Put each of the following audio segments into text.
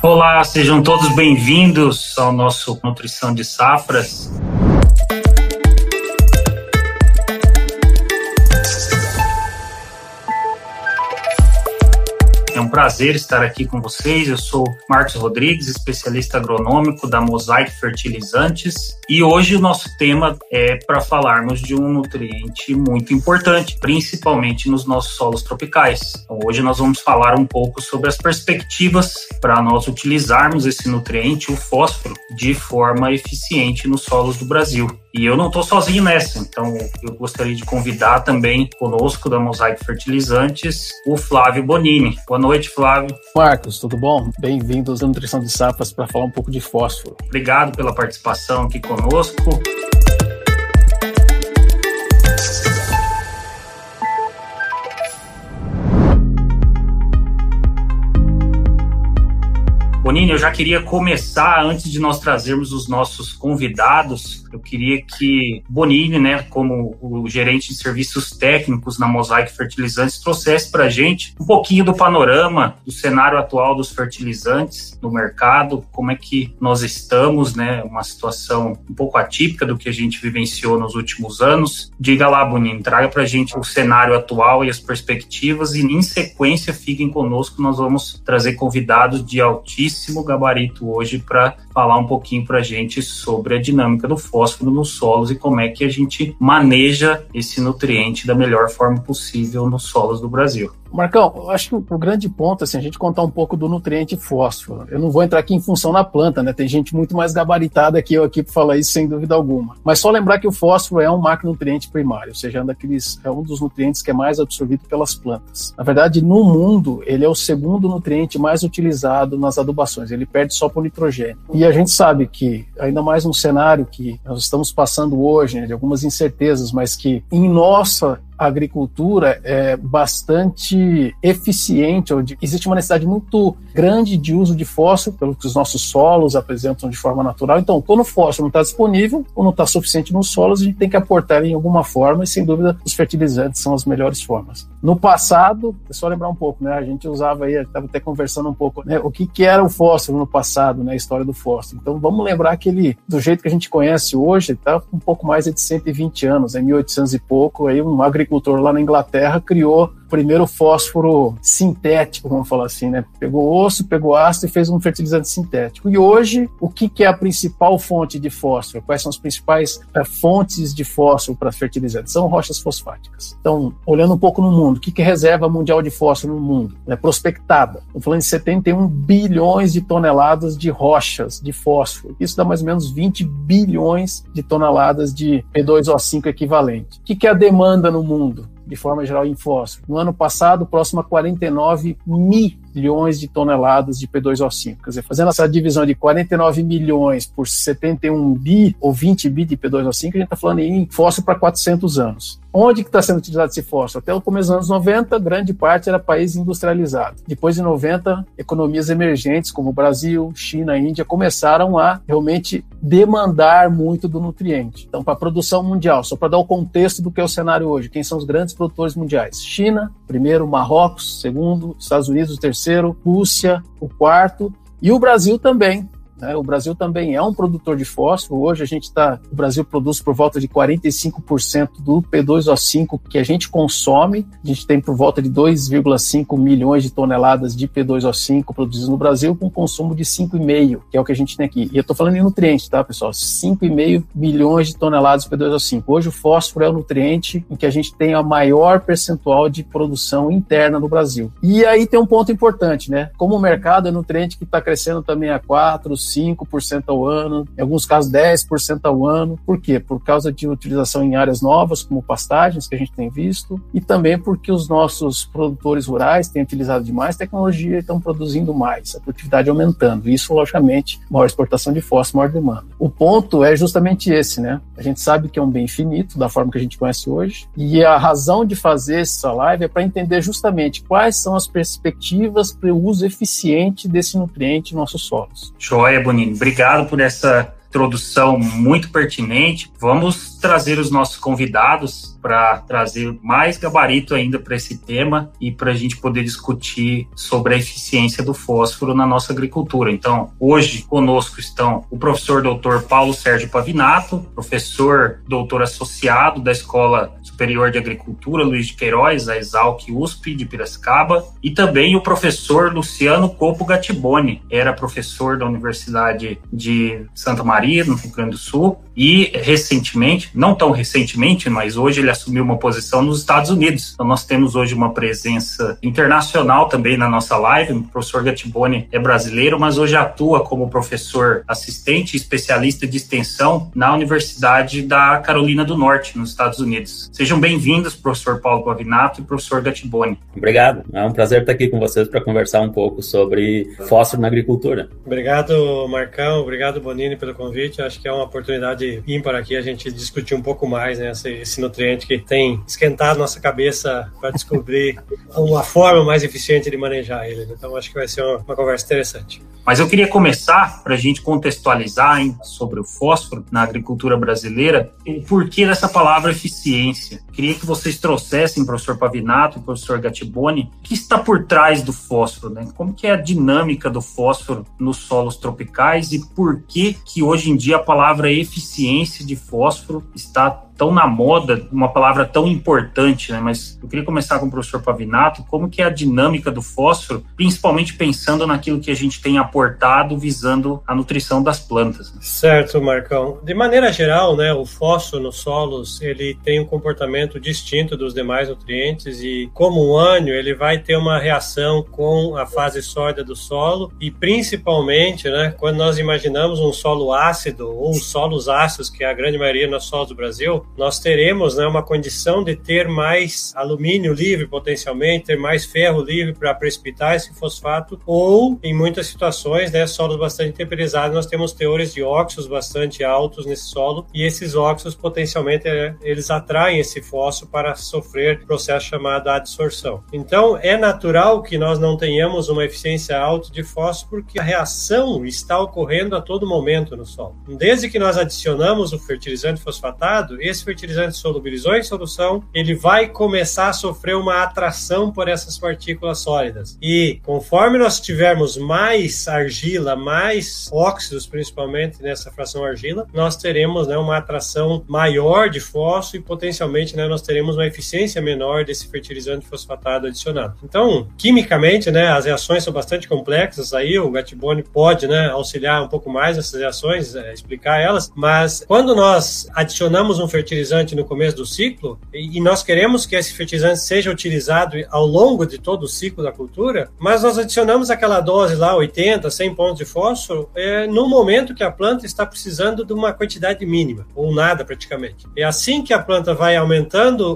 Olá, sejam todos bem-vindos ao nosso Nutrição de Safras. Prazer estar aqui com vocês. Eu sou Marcos Rodrigues, especialista agronômico da Mosaic Fertilizantes, e hoje o nosso tema é para falarmos de um nutriente muito importante, principalmente nos nossos solos tropicais. Então, hoje nós vamos falar um pouco sobre as perspectivas para nós utilizarmos esse nutriente, o fósforo, de forma eficiente nos solos do Brasil. E eu não estou sozinho nessa, então eu gostaria de convidar também conosco da Mosaic Fertilizantes o Flávio Bonini. Boa noite, Flávio. Marcos, tudo bom? Bem-vindos à Nutrição de Safras para falar um pouco de fósforo. Obrigado pela participação aqui conosco. Bonini, eu já queria começar, antes de nós trazermos os nossos convidados, eu queria que Bonini, né, como o gerente de serviços técnicos na Mosaic Fertilizantes, trouxesse para a gente um pouquinho do panorama do cenário atual dos fertilizantes no mercado, como é que nós estamos, né, uma situação um pouco atípica do que a gente vivenciou nos últimos anos. Diga lá, Bonini, traga para a gente o cenário atual e as perspectivas e, em sequência, fiquem conosco, nós vamos trazer convidados de altíssimo altíssimo gabarito hoje para falar um pouquinho para a gente sobre a dinâmica do fósforo nos solos e como é que a gente maneja esse nutriente da melhor forma possível nos solos do Brasil. Marcão, eu acho que o grande ponto, assim, a gente contar um pouco do nutriente fósforo. Eu não vou entrar aqui em função da planta, né? Tem gente muito mais gabaritada que eu aqui para falar isso, sem dúvida alguma. Mas só lembrar que o fósforo é um macronutriente primário, ou seja, é um, daqueles, é um dos nutrientes que é mais absorvido pelas plantas. Na verdade, no mundo, ele é o segundo nutriente mais utilizado nas adubações. Ele perde só para o nitrogênio. E a gente sabe que, ainda mais num cenário que nós estamos passando hoje, né, de algumas incertezas, mas que em nossa agricultura é bastante eficiente, existe uma necessidade muito grande de uso de fósforo, pelo que os nossos solos apresentam de forma natural. Então, quando o fósforo não está disponível ou não está suficiente nos solos, a gente tem que aportar em alguma forma, e sem dúvida os fertilizantes são as melhores formas. No passado, é só lembrar um pouco, né? A gente usava aí, estava até conversando um pouco, né? O que, que era o fósforo no passado, né? A história do fósforo. Então, vamos lembrar que ele, do jeito que a gente conhece hoje, está um pouco mais de 120 anos, é 1800 e pouco, aí um agricultor agricultor lá na Inglaterra criou primeiro fósforo sintético, vamos falar assim, né? Pegou osso, pegou ácido e fez um fertilizante sintético. E hoje, o que, que é a principal fonte de fósforo? Quais são as principais é, fontes de fósforo para fertilizante? São rochas fosfáticas. Então, olhando um pouco no mundo, o que, que é reserva mundial de fósforo no mundo? É prospectada. Estamos falando de 71 bilhões de toneladas de rochas de fósforo. Isso dá mais ou menos 20 bilhões de toneladas de P2O5 equivalente. O que, que é a demanda no mundo? De forma geral, em fósforo. No ano passado, próximo a 49 milhões de toneladas de P2O5. Quer dizer, fazendo essa divisão de 49 milhões por 71 bi ou 20 bi de P2O5, a gente está falando em fósforo para 400 anos. Onde que está sendo utilizado esse fósforo? Até o começo dos anos 90, grande parte era país industrializado. Depois de 90, economias emergentes como Brasil, China, Índia começaram a realmente demandar muito do nutriente. Então, para a produção mundial, só para dar o contexto do que é o cenário hoje, quem são os grandes produtores mundiais? China, primeiro, Marrocos, segundo, Estados Unidos, terceiro, Rússia, o quarto, e o Brasil também, né? O Brasil também é um produtor de fósforo. Hoje a gente está, o Brasil produz por volta de 45% do P2O5 que a gente consome. A gente tem por volta de 2,5 milhões de toneladas de P2O5 produzidos no Brasil com consumo de 5,5, que é o que a gente tem aqui. E eu estou falando em nutrientes, tá, pessoal? 5,5 milhões de toneladas de P2O5. Hoje o fósforo é o nutriente em que a gente tem a maior percentual de produção interna no Brasil. E aí tem um ponto importante, né? Como o mercado é nutriente que está crescendo também a 4, 5% ao ano, em alguns casos 10% ao ano. Por quê? Por causa de utilização em áreas novas, como pastagens, que a gente tem visto, e também porque os nossos produtores rurais têm utilizado demais tecnologia e estão produzindo mais, a produtividade aumentando. Isso, logicamente, maior exportação de fósforo, maior demanda. O ponto é justamente esse, né? A gente sabe que é um bem finito, da forma que a gente conhece hoje, e a razão de fazer essa live é para entender justamente quais são as perspectivas para o uso eficiente desse nutriente em nossos solos. Joia, Bonini. Obrigado por essa introdução muito pertinente. Vamos trazer os nossos convidados para trazer mais gabarito ainda para esse tema e para a gente poder discutir sobre a eficiência do fósforo na nossa agricultura. Então, hoje conosco estão o professor doutor Paulo Sérgio Pavinato, professor doutor associado da Escola Superior de Agricultura Luiz de Queiroz, a Exalc USP de Piracicaba, e também o professor Luciano Copo Gattiboni, era professor da Universidade de Santa Maria, no Rio Grande do Sul, e recentemente, não tão recentemente, mas hoje ele assumiu uma posição nos Estados Unidos. Então nós temos hoje uma presença internacional também na nossa live. O professor Gattiboni é brasileiro, mas hoje atua como professor assistente especialista de extensão na Universidade da Carolina do Norte, nos Estados Unidos. Sejam bem-vindos, professor Paulo Pavinato e professor Gattiboni. Obrigado. É um prazer estar aqui com vocês para conversar um pouco sobre fósforo na agricultura. Obrigado, Marcão. Obrigado, Bonini, pelo convite. Acho que é uma oportunidade ímpar aqui a gente discutir um pouco mais né, esse, esse nutriente que tem esquentado nossa cabeça para descobrir uma forma mais eficiente de manejar ele. Então, acho que vai ser uma, uma conversa interessante. Mas eu queria começar, para a gente contextualizar hein, sobre o fósforo na agricultura brasileira, o porquê dessa palavra eficiência. soon. Queria que vocês trouxessem, professor Pavinato professor Gattiboni, o que está por trás do fósforo, né? Como que é a dinâmica do fósforo nos solos tropicais e por que que hoje em dia a palavra eficiência de fósforo está tão na moda, uma palavra tão importante, né? Mas eu queria começar com o professor Pavinato, como que é a dinâmica do fósforo, principalmente pensando naquilo que a gente tem aportado visando a nutrição das plantas. Né? Certo, Marcão. De maneira geral, né, o fósforo nos solos, ele tem um comportamento distinto dos demais nutrientes e como um ânio, ele vai ter uma reação com a fase sólida do solo e principalmente, né, quando nós imaginamos um solo ácido ou solos ácidos, que é a grande maioria nos solos do Brasil, nós teremos né, uma condição de ter mais alumínio livre potencialmente, ter mais ferro livre para precipitar esse fosfato, ou em muitas situações, né, solos bastante temperizados, nós temos teores de óxidos bastante altos nesse solo, e esses óxidos potencialmente é, eles atraem esse fósforo para sofrer processo chamado adsorção. Então é natural que nós não tenhamos uma eficiência alta de fósforo porque a reação está ocorrendo a todo momento no solo. Desde que nós adicionamos o fertilizante fosfatado, esse fertilizante solubilizou em solução, ele vai começar a sofrer uma atração por essas partículas sólidas. E conforme nós tivermos mais argila, mais óxidos, principalmente nessa fração argila, nós teremos né, uma atração maior de fósforo e potencialmente né, nós teremos uma eficiência menor desse fertilizante fosfatado adicionado. Então, quimicamente, né, as reações são bastante complexas. Aí o Gatibone pode né, auxiliar um pouco mais nessas reações, é, explicar elas. Mas quando nós adicionamos um fertilizante no começo do ciclo, e, nós queremos que esse fertilizante seja utilizado ao longo de todo o ciclo da cultura, mas nós adicionamos aquela dose lá, 80, 100 pontos de fósforo, é, no momento que a planta está precisando de uma quantidade mínima, ou nada praticamente. É assim que a planta vai aumentando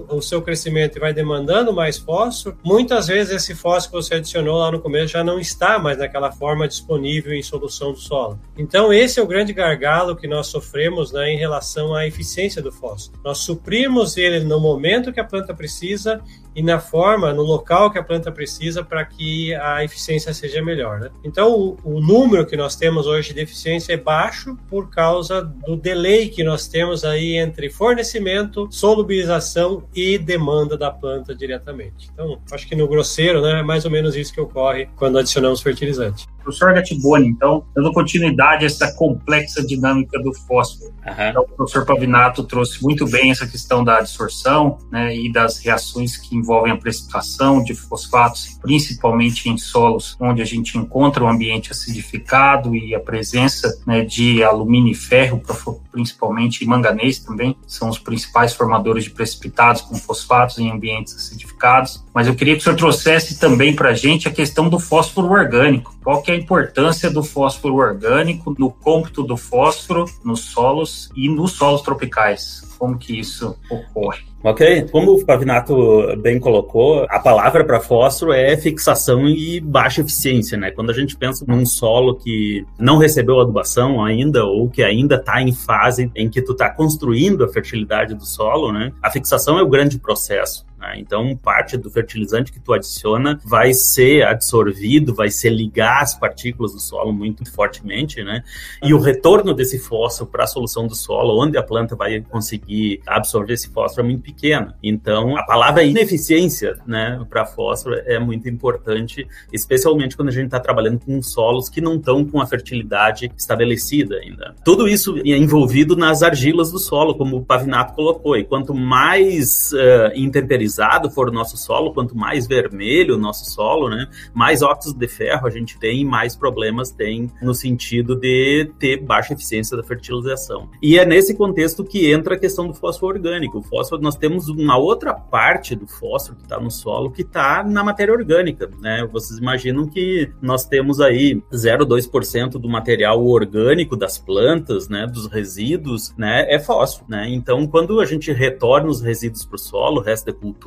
o seu crescimento e vai demandando mais fósforo, muitas vezes esse fósforo que você adicionou lá no começo já não está mais naquela forma disponível em solução do solo. Então, esse é o grande gargalo que nós sofremos né, em relação à eficiência do fósforo. Nós suprimos ele no momento que a planta precisa e na forma, no local que a planta precisa para que a eficiência seja melhor. Né? Então, o, o, número que nós temos hoje de eficiência é baixo por causa do delay que nós temos aí entre fornecimento, solubilização e demanda da planta diretamente. Então, acho que no grosseiro, né, é mais ou menos isso que ocorre quando adicionamos fertilizante. Professor Gatiboni, então, dando continuidade a essa complexa dinâmica do fósforo. Uhum. Então, o professor Pavinato trouxe muito bem essa questão da absorção né, e das reações que envolvem a precipitação de fosfatos, principalmente em solos onde a gente encontra o um ambiente acidificado e a presença né, de alumínio e ferro, principalmente e manganês também, são os principais formadores de precipitados com fosfatos em ambientes acidificados. Mas eu queria que o senhor trouxesse também para a gente a questão do fósforo orgânico. Qual que é a importância do fósforo orgânico no cômputo do fósforo nos solos e nos solos tropicais? Como que isso ocorre? Ok, como o Pavinato bem colocou, a palavra para fósforo é fixação e baixa eficiência, né? Quando a gente pensa num solo que não recebeu adubação ainda ou que ainda está em fase em que tu está construindo a fertilidade do solo, né? A fixação é o grande processo. Né? Então, parte do fertilizante que tu adiciona vai ser absorvido, vai ser ligar as partículas do solo muito fortemente, né? E o retorno desse fósforo para a solução do solo, onde a planta vai conseguir absorver esse fósforo, é muito pequena. Então, a palavra ineficiência, né, para fósforo é muito importante, especialmente quando a gente está trabalhando com solos que não estão com a fertilidade estabelecida ainda. Tudo isso é envolvido nas argilas do solo, como o Pavinato colocou. E quanto mais uh, intemperizado for o nosso solo, quanto mais vermelho o nosso solo, né, mais óxido de ferro a gente tem, mais problemas tem no sentido de ter baixa eficiência da fertilização. E é nesse contexto que entra a questão do fósforo orgânico. O fósforo, nós temos uma outra parte do fósforo que está no solo que está na matéria orgânica, né? Vocês imaginam que nós temos aí 0,2% do material orgânico das plantas, né, dos resíduos, né, é fósforo, né? Então, quando a gente retorna os resíduos para o solo, resto da cultura,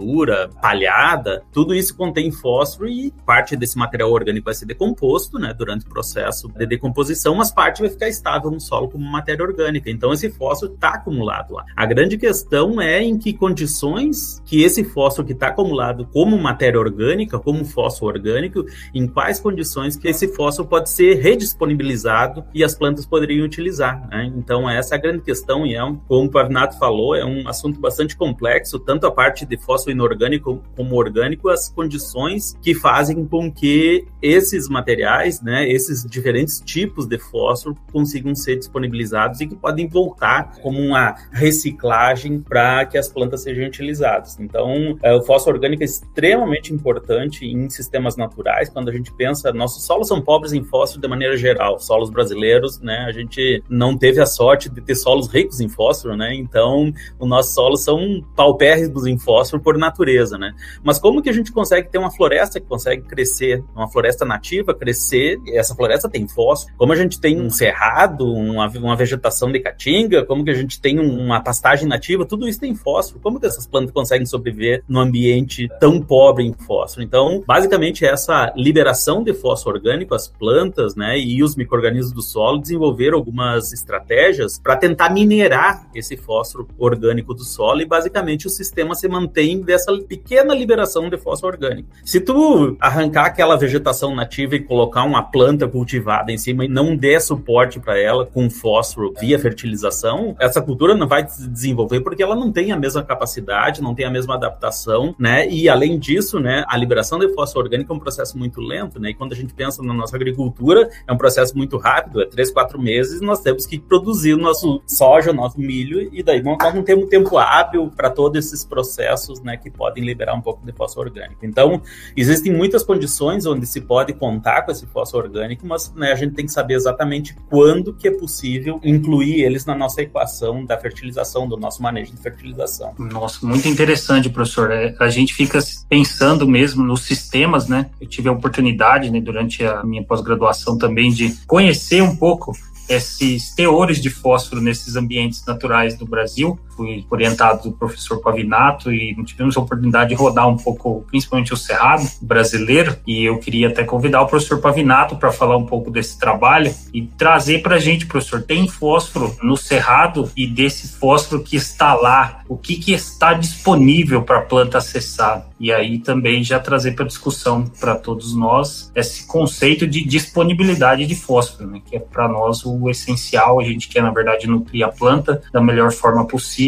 palhada, tudo isso contém fósforo e parte desse material orgânico vai ser decomposto, né, durante o processo de decomposição, mas parte vai ficar estável no solo como matéria orgânica. Então, esse fósforo está acumulado lá. A grande questão é em que condições que esse fósforo que está acumulado como matéria orgânica, como fósforo orgânico, em quais condições que esse fósforo pode ser redisponibilizado e as plantas poderiam utilizar. Né? Então, essa é a grande questão e é, um, como o Pavinato falou, é um assunto bastante complexo, tanto a parte de fósforo inorgânico como orgânico, as condições que fazem com que esses materiais, né, esses diferentes tipos de fósforo consigam ser disponibilizados e que podem voltar como uma reciclagem para que as plantas sejam utilizadas. Então, é, o fósforo orgânico é extremamente importante em sistemas naturais. Quando a gente pensa, nossos solos são pobres em fósforo de maneira geral. Solos brasileiros, né, a gente não teve a sorte de ter solos ricos em fósforo, né? Então, os nossos solos são paupérrimos em fósforo por natureza, né? Mas como que a gente consegue ter uma floresta que consegue crescer, uma floresta nativa crescer, essa floresta tem fósforo, como a gente tem um cerrado, uma, uma vegetação de caatinga, como que a gente tem uma pastagem nativa, tudo isso tem fósforo. Como que essas plantas conseguem sobreviver num ambiente tão pobre em fósforo? Então, basicamente, essa liberação de fósforo orgânico, as plantas, né, e os micro-organismos do solo desenvolveram algumas estratégias para tentar minerar esse fósforo orgânico do solo e, basicamente, o sistema se mantém dessa pequena liberação de fósforo orgânico. Se tu arrancar aquela vegetação nativa e colocar uma planta cultivada em cima e não der suporte para ela com fósforo via fertilização, essa cultura não vai se desenvolver porque ela não tem a mesma capacidade, não tem a mesma adaptação, né? E além disso, né, a liberação de fósforo orgânico é um processo muito lento, né? E quando a gente pensa na nossa agricultura, é um processo muito rápido, é três, quatro meses, nós temos que produzir o nosso soja, o nosso milho, e daí nós não temos tempo hábil para todos esses processos, né, que podem liberar um pouco de fósforo orgânico. Então, existem muitas condições onde se pode contar com esse fósforo orgânico, mas né, a gente tem que saber exatamente quando que é possível incluir eles na nossa equação da fertilização, do nosso manejo de fertilização. Nossa, muito interessante, professor. É, a gente fica pensando mesmo nos sistemas, né? Eu tive a oportunidade, né, durante a minha pós-graduação também, de conhecer um pouco esses teores de fósforo nesses ambientes naturais do Brasil. Fui orientado do professor Pavinato e tivemos a oportunidade de rodar um pouco, principalmente o Cerrado brasileiro. E eu queria até convidar o professor Pavinato para falar um pouco desse trabalho e trazer para a gente, professor, tem fósforo no Cerrado e desse fósforo que está lá, o que, que está disponível para a planta acessar? E aí também já trazer para discussão para todos nós esse conceito de disponibilidade de fósforo, né, que é para nós o essencial. A gente quer, na verdade, nutrir a planta da melhor forma possível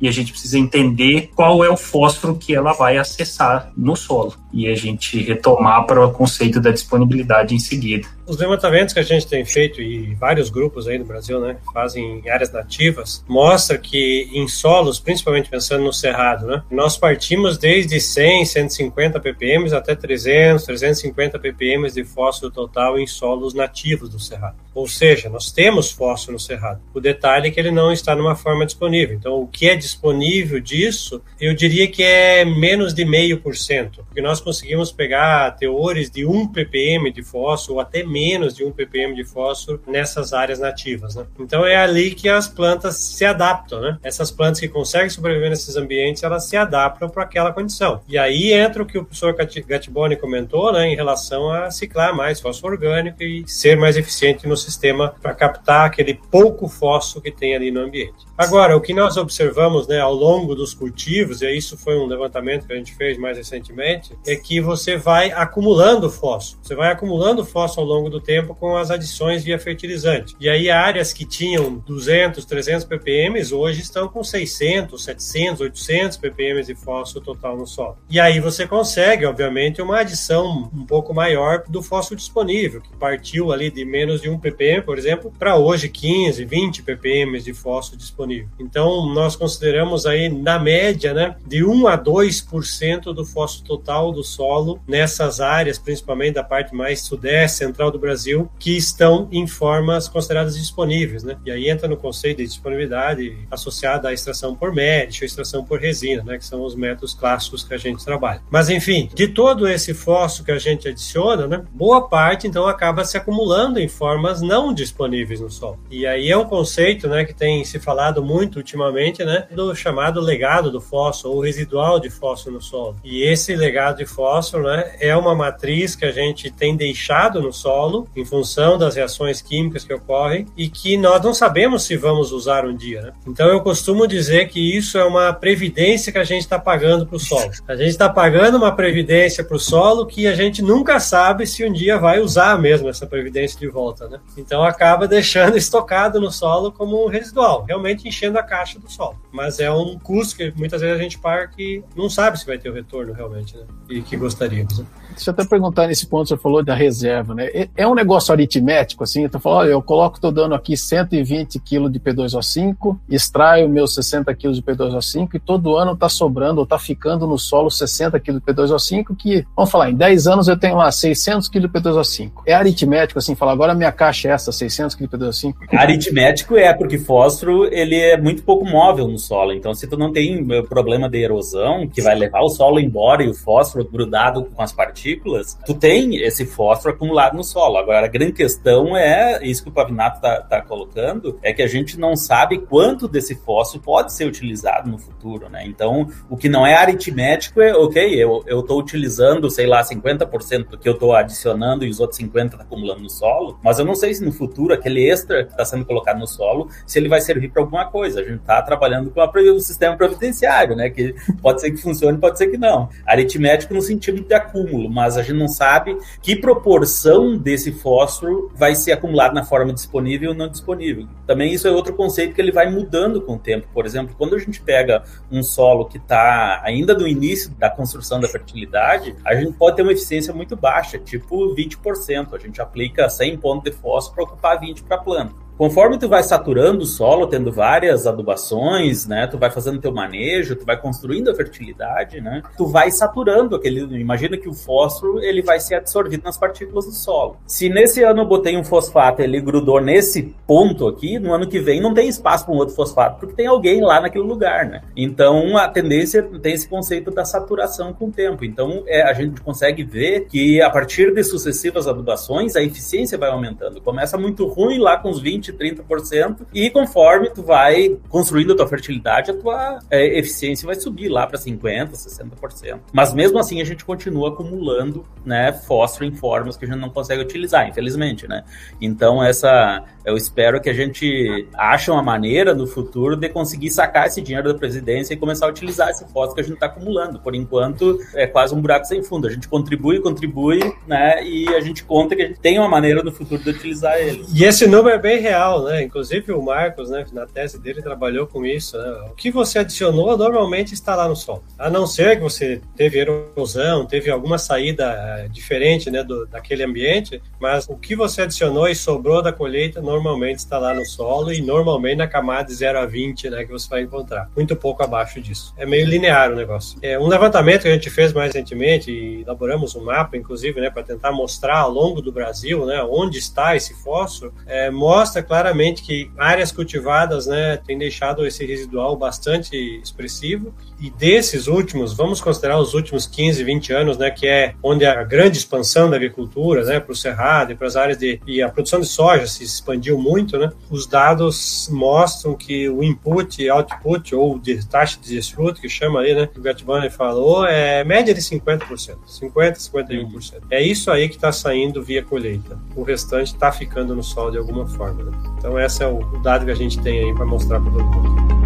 e a gente precisa entender qual é o fósforo que ela vai acessar no solo e a gente retomar para o conceito da disponibilidade em seguida. Os levantamentos que a gente tem feito e vários grupos aí no Brasil, né, fazem em áreas nativas, mostra que em solos, principalmente pensando no cerrado, né, nós partimos desde 100, 150 ppm até 300, 350 ppm de fósforo total em solos nativos do cerrado. Ou seja, nós temos fósforo no cerrado. O detalhe é que ele não está numa forma disponível. Então, o que é disponível disso, eu diria que é menos de meio por cento, porque nós conseguimos pegar teores de 1 ppm de fósforo ou até menos de 1 ppm de fósforo nessas áreas nativas. Né? Então, é ali que as plantas se adaptam. Né? Essas plantas que conseguem sobreviver nesses ambientes, elas se adaptam para aquela condição. E aí entra o que o professor Gattiboni comentou né, em relação a ciclar mais fósforo orgânico e ser mais eficiente no sistema para captar aquele pouco fósforo que tem ali no ambiente. Agora, o que nós observamos né, ao longo dos cultivos, e isso foi um levantamento que a gente fez mais recentemente, é que você vai acumulando fósforo. Você vai acumulando fósforo ao longo do tempo com as adições via fertilizante. E aí áreas que tinham 200, 300 ppm hoje estão com 600, 700, 800 ppm de fósforo total no solo. E aí você consegue, obviamente, uma adição um pouco maior do fósforo disponível, que partiu ali de menos de 1 ppm, por exemplo, para hoje 15, 20 ppm de fósforo disponível. Então, nós consideramos aí, na média, né, de 1 a 2% do fósforo total do solo nessas áreas, principalmente da parte mais sudeste, central do Brasil, que estão em formas consideradas disponíveis, né? E aí entra no conceito de disponibilidade associada à extração por médio, extração por resina, né, que são os métodos clássicos que a gente trabalha. Mas enfim, de todo esse fósforo que a gente adiciona, né, boa parte então acaba se acumulando em formas não disponíveis no solo. E aí é um conceito, né, que tem se falado muito ultimamente, né, do chamado legado do fósforo ou residual de fósforo no solo. E esse legado de fósforo, né, é uma matriz que a gente tem deixado no solo em função das reações químicas que ocorrem e que nós não sabemos se vamos usar um dia, né? Então eu costumo dizer que isso é uma previdência que a gente está pagando para o solo. A gente está pagando uma previdência para o solo que a gente nunca sabe se um dia vai usar mesmo essa previdência de volta, né? Então acaba deixando estocado no solo como um residual, realmente enchendo a caixa do solo. Mas é um custo que muitas vezes a gente paga que não sabe se vai ter o retorno realmente, né? E que gostaríamos. Né? Deixa eu até perguntar nesse ponto, você falou da reserva, né? É um negócio aritmético, assim? Tô falando, olha, eu coloco, estou dando aqui 120 kg de P2O5, extraio meus 60 kg de P2O5 e todo ano está sobrando ou está ficando no solo 60 kg de P2O5, que, vamos falar, em 10 anos eu tenho lá 600 kg de P2O5. É aritmético, assim, falar, agora minha caixa é essa, 600 kg de P2O5? Aritmético é, porque fósforo, ele é muito pouco móvel no solo, então se tu não tem eh, problema de erosão, que vai levar o solo embora e o fósforo grudado com as partículas, tu tem esse fósforo acumulado no solo. Agora, a grande questão é, isso que o Pavinato está tá colocando, é que a gente não sabe quanto desse fósforo pode ser utilizado no futuro, né? Então, o que não é aritmético é, ok, eu estou utilizando, sei lá, 50% do que eu estou adicionando e os outros 50% tá acumulando no solo, mas eu não sei se no futuro aquele extra que está sendo colocado no solo, se ele vai servir para alguma coisa. A gente está trabalhando com o sistema providenciário, né? Que pode ser que funcione, pode ser que não. Aritmético no sentido de acúmulo, mas a gente não sabe que proporção desse fósforo vai ser acumulado na forma disponível ou não disponível. Também isso é outro conceito que ele vai mudando com o tempo. Por exemplo, quando a gente pega um solo que está ainda no início da construção da fertilidade, a gente pode ter uma eficiência muito baixa, tipo 20%. A gente aplica 100 pontos de fósforo para ocupar 20 para a planta. Conforme tu vai saturando o solo, tendo várias adubações, né? Tu vai fazendo teu manejo, tu vai construindo a fertilidade, né? Tu vai saturando aquele. Imagina que o fósforo ele vai ser absorvido nas partículas do solo. Se nesse ano eu botei um fosfato, ele grudou nesse ponto aqui, no ano que vem não tem espaço para um outro fosfato, porque tem alguém lá naquele lugar, né? Então a tendência tem esse conceito da saturação com o tempo. Então é, a gente consegue ver que a partir de sucessivas adubações a eficiência vai aumentando. Começa muito ruim lá com os 20 30%, e conforme tu vai construindo a tua fertilidade, a tua é, eficiência vai subir lá para 50%, 60%. Mas mesmo assim a gente continua acumulando né, fósforo em formas que a gente não consegue utilizar, infelizmente, né? Então essa eu espero que a gente ache uma maneira no futuro de conseguir sacar esse dinheiro da presidência e começar a utilizar esse fósforo que a gente está acumulando. Por enquanto, é quase um buraco sem fundo. A gente contribui, contribui, né? E a gente conta que a gente tem uma maneira no futuro de utilizar ele. E esse número é bem real, né? Inclusive o Marcos, né, na tese dele, trabalhou com isso. Né? O que você adicionou normalmente está lá no solo. A não ser que você teve erosão, teve alguma saída eh, diferente né, do, daquele ambiente, mas o que você adicionou e sobrou da colheita normalmente está lá no solo e normalmente na camada de 0 a 20 né, que você vai encontrar. Muito pouco abaixo disso. É meio linear o negócio. É um levantamento que a gente fez mais recentemente e elaboramos um mapa, inclusive, né, para tentar mostrar ao longo do Brasil né, onde está esse fósforo, é, mostra claramente que áreas cultivadas né, têm deixado esse residual bastante expressivo e desses últimos, vamos considerar os últimos 15, 20 anos, né, que é onde a grande expansão da agricultura, né, para o cerrado e para as áreas de e a produção de soja se expandiu muito, né? Os dados mostram que o input e output ou de taxa de desfrute que chama aí, né, que o Gatbani falou, é média de 50%, 50, 51%. É isso aí que está saindo via colheita. O restante está ficando no solo de alguma forma. Né? Né? Então, esse é o dado que a gente tem aí para mostrar para todo mundo.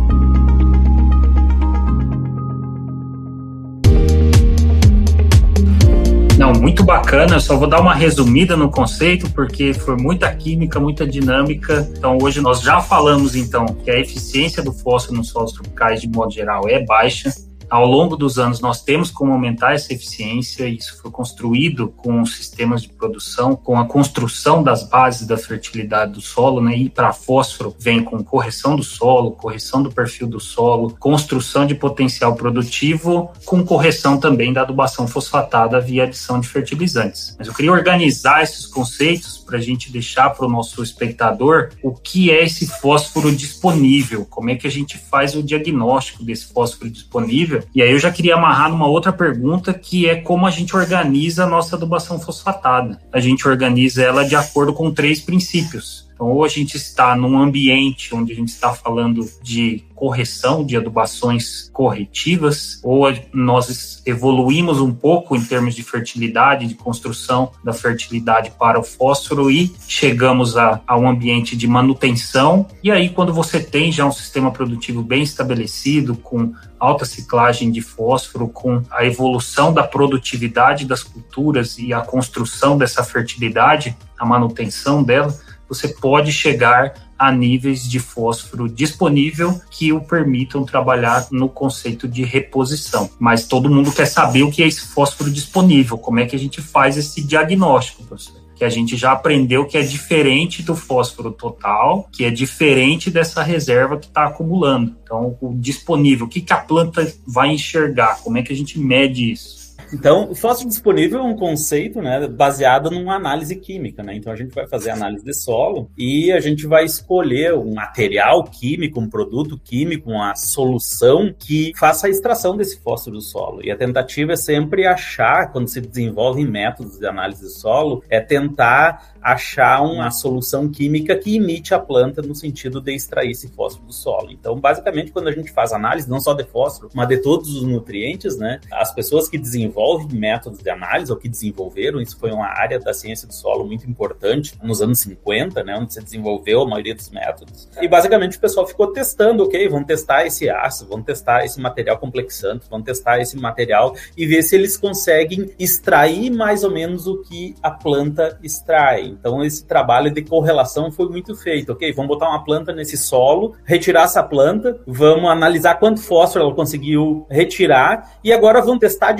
Não, muito bacana. Eu só vou dar uma resumida no conceito, porque foi muita química, muita dinâmica. Então, hoje nós já falamos, então, que a eficiência do fósforo nos solos tropicais, de modo geral, é baixa ao longo dos anos nós temos como aumentar essa eficiência, e isso foi construído com sistemas de produção, com a construção das bases da fertilidade do solo, né? E para fósforo vem com correção do solo, correção do perfil do solo, construção de potencial produtivo, com correção também da adubação fosfatada via adição de fertilizantes. Mas eu queria organizar esses conceitos para a gente deixar para o nosso espectador o que é esse fósforo disponível, como é que a gente faz o diagnóstico desse fósforo disponível e aí eu já queria amarrar numa outra pergunta, que é como a gente organiza a nossa adubação fosfatada. A gente organiza ela de acordo com três princípios. Então, ou a gente está num ambiente onde a gente está falando de correção de adubações corretivas, ou nós evoluímos um pouco em termos de fertilidade, de construção da fertilidade para o fósforo e chegamos a, a um ambiente de manutenção. E aí, quando você tem já um sistema produtivo bem estabelecido, com alta ciclagem de fósforo, com a evolução da produtividade das culturas e a construção dessa fertilidade, a manutenção dela, você pode chegar a níveis de fósforo disponível que o permitam trabalhar no conceito de reposição. Mas todo mundo quer saber o que é esse fósforo disponível, como é que a gente faz esse diagnóstico, professor que a gente já aprendeu que é diferente do fósforo total, que é diferente dessa reserva que está acumulando. Então, o disponível, o que, que a planta vai enxergar? Como é que a gente mede isso? Então, o fósforo disponível é um conceito né, baseado numa análise química. Né? Então, a gente vai fazer análise de solo e a gente vai escolher um material químico, um produto químico, uma solução que faça a extração desse fósforo do solo. E a tentativa é sempre achar, quando se desenvolve métodos de análise de solo, é tentar achar uma solução química que imite a planta no sentido de extrair esse fósforo do solo. Então, basicamente, quando a gente faz análise, não só de fósforo, mas de todos os nutrientes, né, as pessoas que desenvolvem métodos de análise ou que desenvolveram, isso foi uma área da ciência do solo muito importante nos anos 50, né, onde se desenvolveu a maioria dos métodos. E basicamente o pessoal ficou testando, ok, vamos testar esse ácido, vamos testar esse material complexante, vamos testar esse material e ver se eles conseguem extrair mais ou menos o que a planta extrai. Então, esse trabalho de correlação foi muito feito. Ok, vamos botar uma planta nesse solo, retirar essa planta, vamos analisar quanto fósforo ela conseguiu retirar e agora vamos testar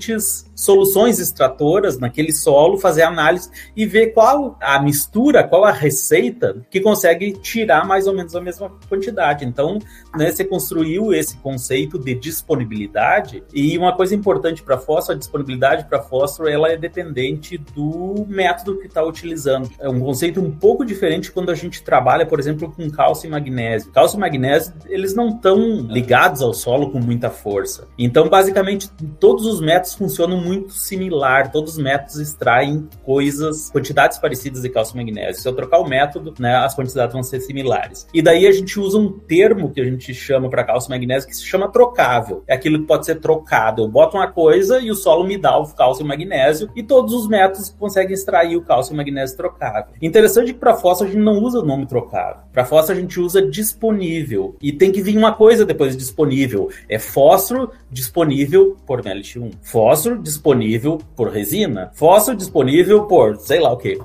diferentes soluções extratoras naquele solo, fazer análise e ver qual a mistura, qual a receita que consegue tirar mais ou menos a mesma quantidade. Então, né, você construiu esse conceito de disponibilidade e uma coisa importante para fósforo, a disponibilidade para fósforo, ela é dependente do método que está utilizando. É um conceito um pouco diferente quando a gente trabalha, por exemplo, com cálcio e magnésio. Cálcio e magnésio, eles não estão ligados ao solo com muita força. Então, basicamente, todos os métodos funcionam muito muito similar. Todos os métodos extraem coisas, quantidades parecidas de cálcio e magnésio. Se eu trocar o método, né, as quantidades vão ser similares. E daí a gente usa um termo que a gente chama para cálcio e magnésio que se chama trocável. É aquilo que pode ser trocado. Eu boto uma coisa e o solo me dá o cálcio e magnésio e todos os métodos conseguem extrair o cálcio e magnésio trocável. Interessante que para fósforo a gente não usa o nome trocável. Para fósforo a gente usa disponível. E tem que vir uma coisa depois de disponível. É fósforo disponível por MLT1. Fósforo disponível por resina, fósforo disponível por sei lá o que.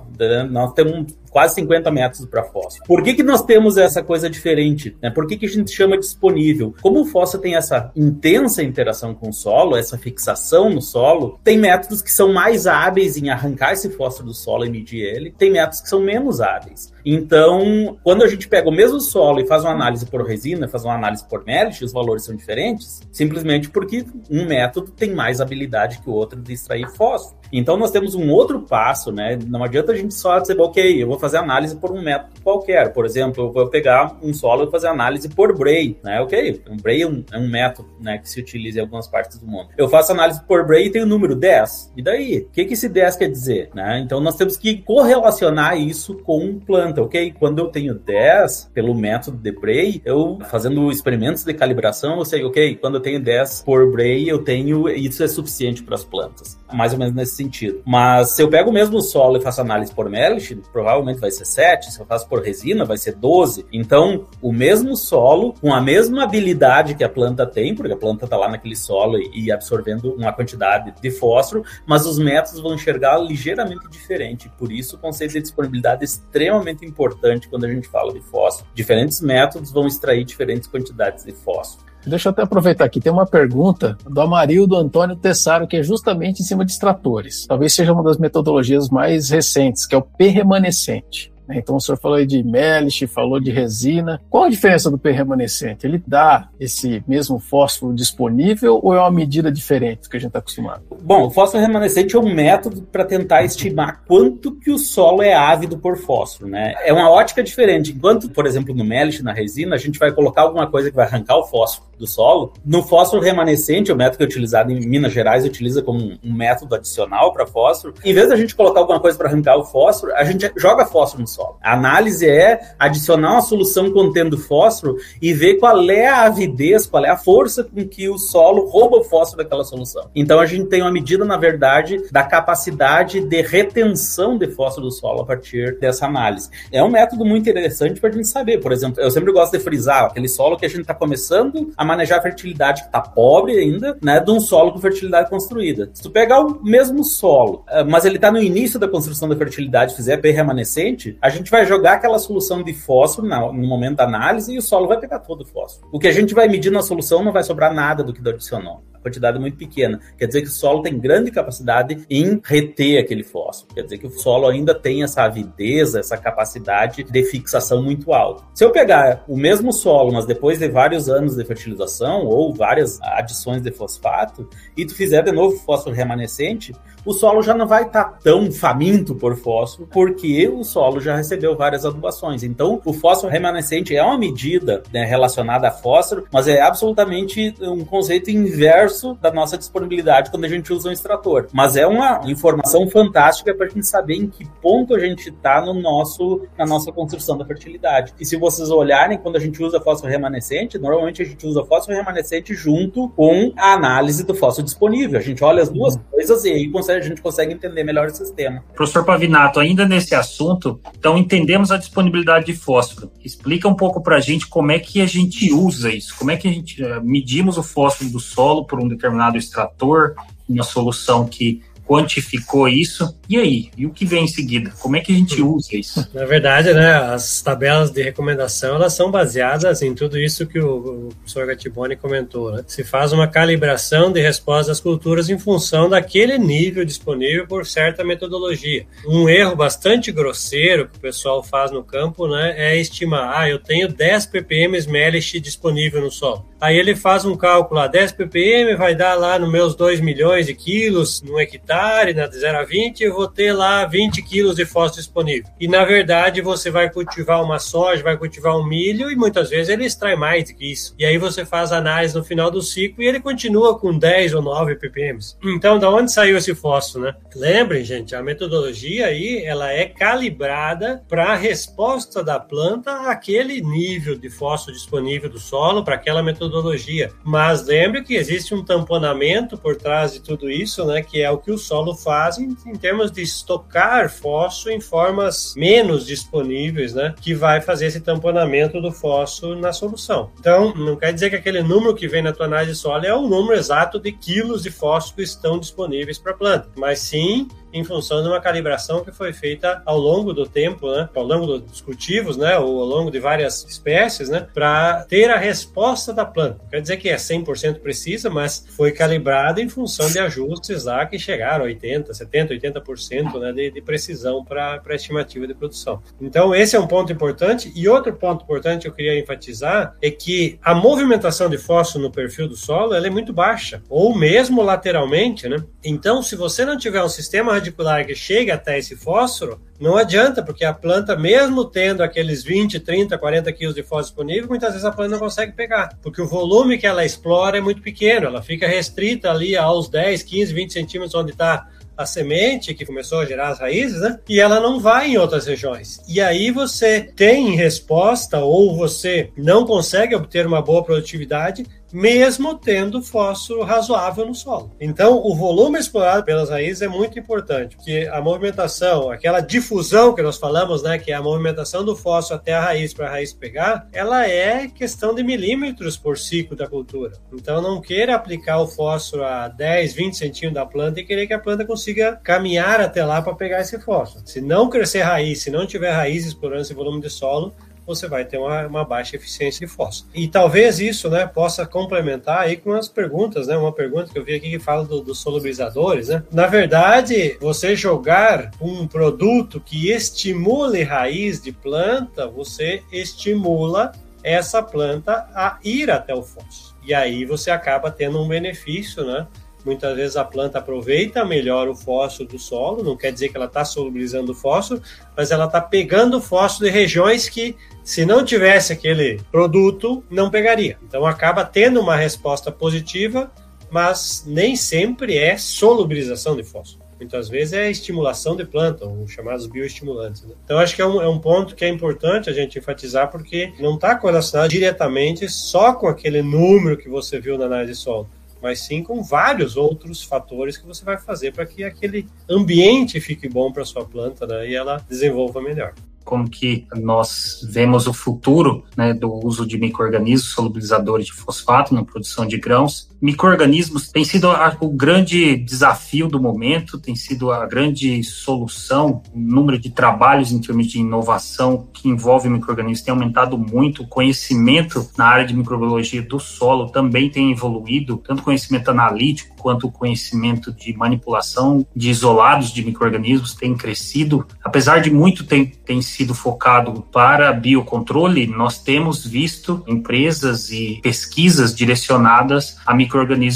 Nós temos quase 50 metros para fósforo. Por que, que nós temos essa coisa diferente? Né? Por que, que a gente chama disponível? Como o fósforo tem essa intensa interação com o solo, essa fixação no solo, tem métodos que são mais hábeis em arrancar esse fósforo do solo e medir ele, tem métodos que são menos hábeis. Então, quando a gente pega o mesmo solo e faz uma análise por resina, faz uma análise por melt, os valores são diferentes, simplesmente porque um método tem mais habilidade que o outro de extrair fósforo. Então, nós temos um outro passo, né? Não adianta a gente só dizer, ok, eu vou fazer análise por um método qualquer. Por exemplo, eu vou pegar um solo e fazer análise por Bray, né? Ok, um Bray é um, é um método né, que se utiliza em algumas partes do mundo. Eu faço análise por Bray e tenho o número 10. E daí? O que, que esse 10 quer dizer? Né? Então, nós temos que correlacionar isso com planta, ok? Quando eu tenho 10 pelo método de Bray, eu fazendo experimentos de calibração, eu sei, ok, quando eu tenho 10 por Bray, eu tenho, isso é suficiente para as plantas. Mais ou menos nesse sentido. Mas se eu pego o mesmo solo e faço análise por Melish, provavelmente vai ser 7. Se eu faço por resina, vai ser 12. Então, o mesmo solo, com a mesma habilidade que a planta tem, porque a planta está lá naquele solo e absorvendo uma quantidade de fósforo, mas os métodos vão enxergar ligeiramente diferente. Por isso, o conceito de disponibilidade é extremamente importante quando a gente fala de fósforo. Diferentes métodos vão extrair diferentes quantidades de fósforo. Deixa eu até aproveitar aqui. Tem uma pergunta do Amarildo Antônio Tessaro, que é justamente em cima de extratores. Talvez seja uma das metodologias mais recentes, que é o P remanescente. Né? Então o senhor falou aí de Melish, falou de resina. Qual a diferença do P remanescente? Ele dá esse mesmo fósforo disponível ou é uma medida diferente do que a gente está acostumado? Bom, o fósforo remanescente é um método para tentar estimar quanto que o solo é ávido por fósforo, né? É uma ótica diferente. Enquanto, por exemplo, no Melish, na resina, a gente vai colocar alguma coisa que vai arrancar o fósforo do solo, no fósforo remanescente, o método que é utilizado em Minas Gerais utiliza como um método adicional para fósforo. Em vez da gente colocar alguma coisa para arrancar o fósforo, a gente joga fósforo no solo. A análise é adicionar uma solução contendo fósforo e ver qual é a avidez, qual é a força com que o solo rouba o fósforo daquela solução. Então a gente tem uma medida, na verdade, da capacidade de retenção de fósforo do solo a partir dessa análise. É um método muito interessante para a gente saber. Por exemplo, eu sempre gosto de frisar aquele solo que a gente está começando a manejar a fertilidade, que está pobre ainda, né, de um solo com fertilidade construída. Se tu pegar o mesmo solo, eh, mas ele está no início da construção da fertilidade, fizer P remanescente, a gente vai jogar aquela solução de fósforo no momento da análise e o solo vai pegar todo o fósforo. O que a gente vai medir na solução não vai sobrar nada do que adicionou quantidade muito pequena. Quer dizer que o solo tem grande capacidade em reter aquele fósforo. Quer dizer que o solo ainda tem essa avidez, essa capacidade de fixação muito alta. Se eu pegar o mesmo solo, mas depois de vários anos de fertilização ou várias adições de fosfato, e tu fizer de novo fósforo remanescente, o solo já não vai estar tá tão faminto por fósforo, porque o solo já recebeu várias adubações. Então, o fósforo remanescente é uma medida né, relacionada a fósforo, mas é absolutamente um conceito inverso da nossa disponibilidade quando a gente usa um extrator. Mas é uma informação fantástica para a gente saber em que ponto a gente está no nosso, na nossa construção da fertilidade. E se vocês olharem, quando a gente usa fósforo remanescente, normalmente a gente usa fósforo remanescente junto com a análise do fósforo disponível. A gente olha as duas uhum. coisas e aí consegue a gente consegue entender melhor o sistema. Professor Pavinato, ainda nesse assunto, então entendemos a disponibilidade de fósforo. Explica um pouco para a gente como é que a gente usa isso, como é que a gente uh, medimos o fósforo do solo por um determinado extrator, uma solução que quantificou isso. E aí? E o que vem em seguida? Como é que a gente usa isso? Na verdade, né, as tabelas de recomendação elas são baseadas em tudo isso que o, o professor Gattiboni comentou. Né? Se faz uma calibração de resposta às culturas em função daquele nível disponível por certa metodologia. Um erro bastante grosseiro que o pessoal faz no campo né, é estimar, ah, eu tenho 10 ppm Melish disponível no solo. Aí ele faz um cálculo, lá, 10 ppm vai dar lá nos meus 2 milhões de quilos no hectare, né, de 0 a 20, eu vou ter lá 20 quilos de fósforo disponível. E na verdade você vai cultivar uma soja, vai cultivar um milho e muitas vezes ele extrai mais do que isso. E aí você faz análise no final do ciclo e ele continua com 10 ou 9 ppm. Então, da onde saiu esse fósforo, né? Lembrem, gente, a metodologia aí, ela é calibrada para a resposta da planta àquele nível de fósforo disponível do solo, para aquela metodologia metodologia. Mas lembre que existe um tamponamento por trás de tudo isso, né, que é o que o solo faz em, em termos de estocar fósforo em formas menos disponíveis, né, que vai fazer esse tamponamento do fósforo na solução. Então, não quer dizer que aquele número que vem na tua análise de solo é o número exato de quilos de fósforo que estão disponíveis para a planta, mas sim em função de uma calibração que foi feita ao longo do tempo, né, ao longo dos cultivos, né, ou ao longo de várias espécies, né, para ter a resposta da planta. Quer dizer que é 100% precisa, mas foi calibrada em função de ajustes lá que chegaram a 80, 70, 80% né, de, de precisão para a estimativa de produção. Então, esse é um ponto importante. E outro ponto importante que eu queria enfatizar é que a movimentação de fósforo no perfil do solo ela é muito baixa, ou mesmo lateralmente. Né? Então, se você não tiver um sistema radicular que chega até esse fósforo, não adianta, porque a planta, mesmo tendo aqueles 20, 30, 40 quilos de fósforo disponível, muitas vezes a planta não consegue pegar, porque o volume que ela explora é muito pequeno, ela fica restrita ali aos 10, 15, 20 centímetros onde está a semente que começou a gerar as raízes, né? E ela não vai em outras regiões. E aí você tem resposta ou você não consegue obter uma boa produtividade mesmo tendo fósforo razoável no solo. Então, o volume explorado pelas raízes é muito importante, porque a movimentação, aquela difusão que nós falamos, né, que é a movimentação do fósforo até a raiz para a raiz pegar, ela é questão de milímetros por ciclo da cultura. Então, não queira aplicar o fósforo a 10, 20 centímetros da planta e querer que a planta consiga caminhar até lá para pegar esse fósforo. Se não crescer raiz, se não tiver raiz explorando esse volume de solo, você vai ter uma, uma, baixa eficiência de fósforo. E talvez isso né, possa complementar aí com umas perguntas, né? Uma pergunta que eu vi aqui que fala dos do solubilizadores, né? Na verdade, você jogar um produto que estimule raiz de planta, você estimula essa planta a ir até o fósforo. E aí você acaba tendo um benefício, né? Muitas vezes a planta aproveita melhor o fósforo do solo, não quer dizer que ela está solubilizando o fósforo, mas ela está pegando o fósforo de regiões que, se não tivesse aquele produto, não pegaria. Então acaba tendo uma resposta positiva, mas nem sempre é solubilização de fósforo. Muitas vezes é estimulação de planta, os chamados bioestimulantes. Né? Então, acho que é um, é um ponto que é importante a gente enfatizar, porque não está correlacionado diretamente só com aquele número que você viu na análise de solo mas sim com vários outros fatores que você vai fazer para que aquele ambiente fique bom para sua planta né, e ela desenvolva melhor como que nós vemos o futuro né, do uso de micro-organismos solubilizadores de fosfato na produção de grãos. Micro-organismos tem sido a, o grande desafio do momento, tem sido a grande solução. O número de trabalhos em termos de inovação que envolve micro-organismos tem aumentado muito. O conhecimento na área de microbiologia do solo também tem evoluído, tanto conhecimento analítico quanto conhecimento de manipulação de isolados de micro-organismos tem crescido. Apesar de muito tem, sido focado para biocontrole, nós temos visto empresas e pesquisas direcionadas a micro-organismos